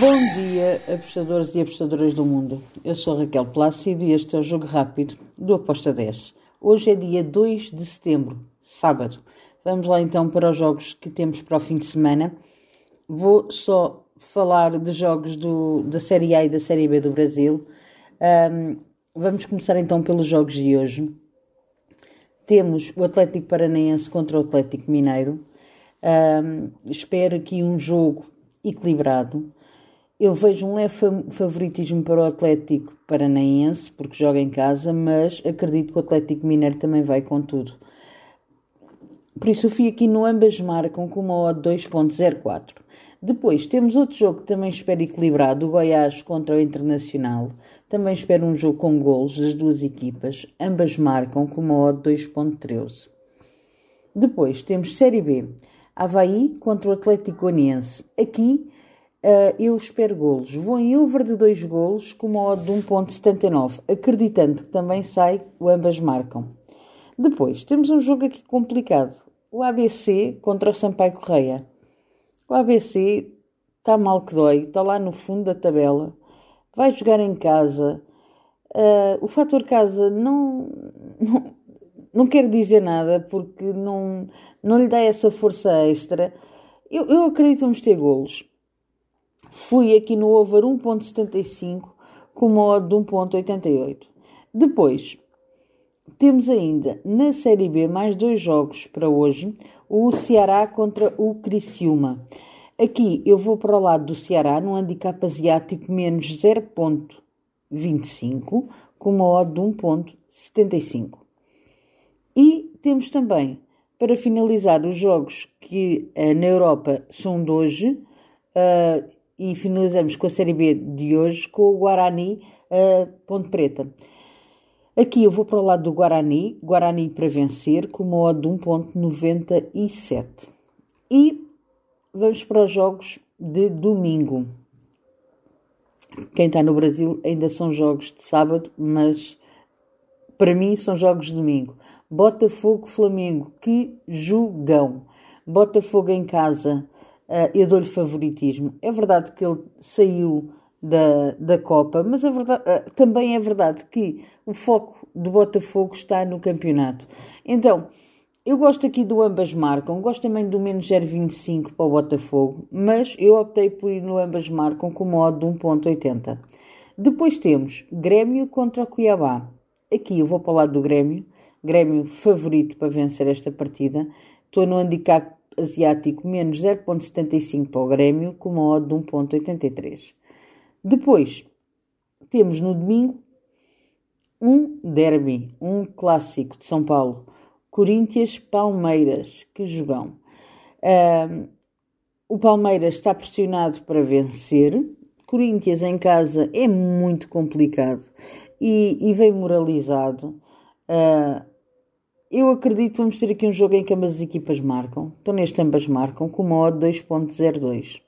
Bom dia, apostadores e apostadoras do mundo. Eu sou Raquel Plácido e este é o Jogo Rápido do Aposta 10. Hoje é dia 2 de setembro, sábado. Vamos lá então para os jogos que temos para o fim de semana. Vou só falar de jogos do, da Série A e da Série B do Brasil. Um, vamos começar então pelos jogos de hoje. Temos o Atlético Paranaense contra o Atlético Mineiro. Um, espero aqui um jogo equilibrado. Eu vejo um leve favoritismo para o Atlético Paranaense, porque joga em casa, mas acredito que o Atlético Mineiro também vai com tudo. Por isso eu fui aqui no ambas marcam com uma odd 2.04. Depois temos outro jogo que também espero equilibrado, o Goiás contra o Internacional. Também espero um jogo com golos das duas equipas, ambas marcam com uma odd 2.13. Depois temos Série B, Havaí contra o Atlético Goianiense. Aqui uh, eu espero golos. Vou em over de dois golos com uma odd de 1.79, acreditando que também sai o ambas marcam. Depois temos um jogo aqui complicado, o ABC contra o Sampaio Correia. O ABC está mal que dói, está lá no fundo da tabela, vai jogar em casa. Uh, o fator casa não, não, não dizer nada porque não, não lhe dá essa força extra. Eu, eu acredito que vamos ter golos. Fui aqui no over 1.75 com uma odd de 1.88. Depois, temos ainda na Série B mais dois jogos para hoje. O Ceará contra o Criciúma. Aqui eu vou para o lado do Ceará no handicap asiático menos 0.25 com uma odd de 1.75. E temos também, para finalizar, os jogos que uh, na Europa são de hoje uh, e finalizamos com a Série B de hoje com o Guarani uh, Ponte Preta. Aqui eu vou para o lado do Guarani, Guarani para vencer, com uma odd de 1.97. E vamos para os jogos de domingo. Quem está no Brasil ainda são jogos de sábado, mas para mim são jogos de domingo. Botafogo-Flamengo, que jogão! Botafogo em casa, eu dou-lhe favoritismo. É verdade que ele saiu da, da Copa, mas a verdade, uh, também é verdade que o foco do Botafogo está no campeonato. Então, eu gosto aqui do ambas marcam, gosto também do menos 0,25 para o Botafogo, mas eu optei por ir no ambas marcam com modo de 1,80. Depois temos Grêmio contra Cuiabá. Aqui eu vou para o lado do Grêmio, Grêmio favorito para vencer esta partida. Estou no handicap asiático menos 0,75 para o Grêmio, com uma odd de 1,83. Depois, temos no domingo um derby, um clássico de São Paulo. Corinthians-Palmeiras, que jogão. O Palmeiras está pressionado para vencer. Corinthians em casa é muito complicado e, e vem moralizado. Uh, eu acredito que vamos ter aqui um jogo em que ambas as equipas marcam. Então, neste ambas marcam com uma odd 2.02.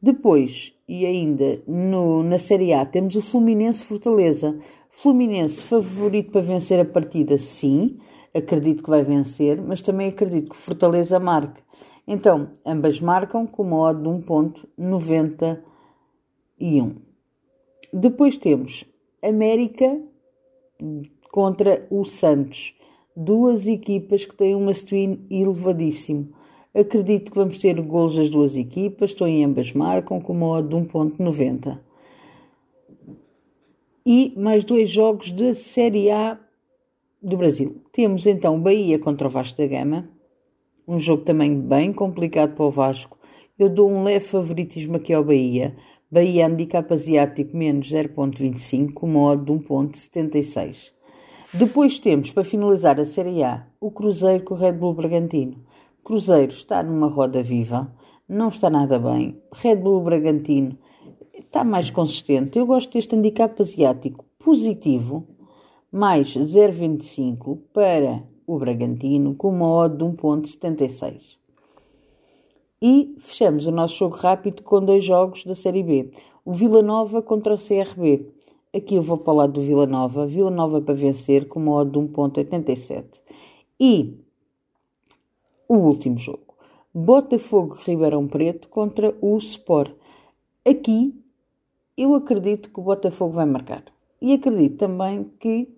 Depois, e ainda no, na Série A, temos o Fluminense Fortaleza. Fluminense favorito para vencer a partida, sim. Acredito que vai vencer, mas também acredito que Fortaleza marque. Então, ambas marcam com uma odd de 1.91. Depois temos América contra o Santos. Duas equipas que têm uma swing elevadíssimo. Acredito que vamos ter golos das duas equipas, estou em ambas marcam com uma odd de 1.90. E mais dois jogos de Série A do Brasil. Temos então Bahia contra o Vasco da Gama, um jogo também bem complicado para o Vasco. Eu dou um leve favoritismo aqui ao Bahia. Bahia handicap asiático menos 0.25 com uma odd de 1.76. Depois temos, para finalizar a Série A, o Cruzeiro com o Red Bull Bragantino. Cruzeiro está numa roda viva, não está nada bem. Red Bull Bragantino está mais consistente. Eu gosto deste handicap asiático positivo, mais 0,25 para o Bragantino, com uma odd de 1,76. E fechamos o nosso jogo rápido com dois jogos da Série B. O Vila Nova contra o CRB. Aqui eu vou lado do Vila Nova. Vila Nova para vencer com uma odd de 1.87. E o último jogo. Botafogo Ribeirão Preto contra o Sport. Aqui eu acredito que o Botafogo vai marcar. E acredito também que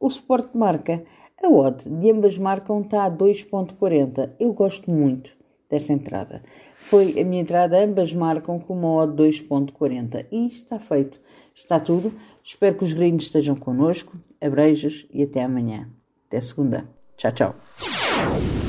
o Sport marca. A odd de ambas marcam está a 2.40. Eu gosto muito desta entrada. Foi a minha entrada, ambas marcam com uma odd 2.40. E está feito. Está tudo. Espero que os gringos estejam connosco. Abreijos e até amanhã. Até segunda. Tchau, tchau.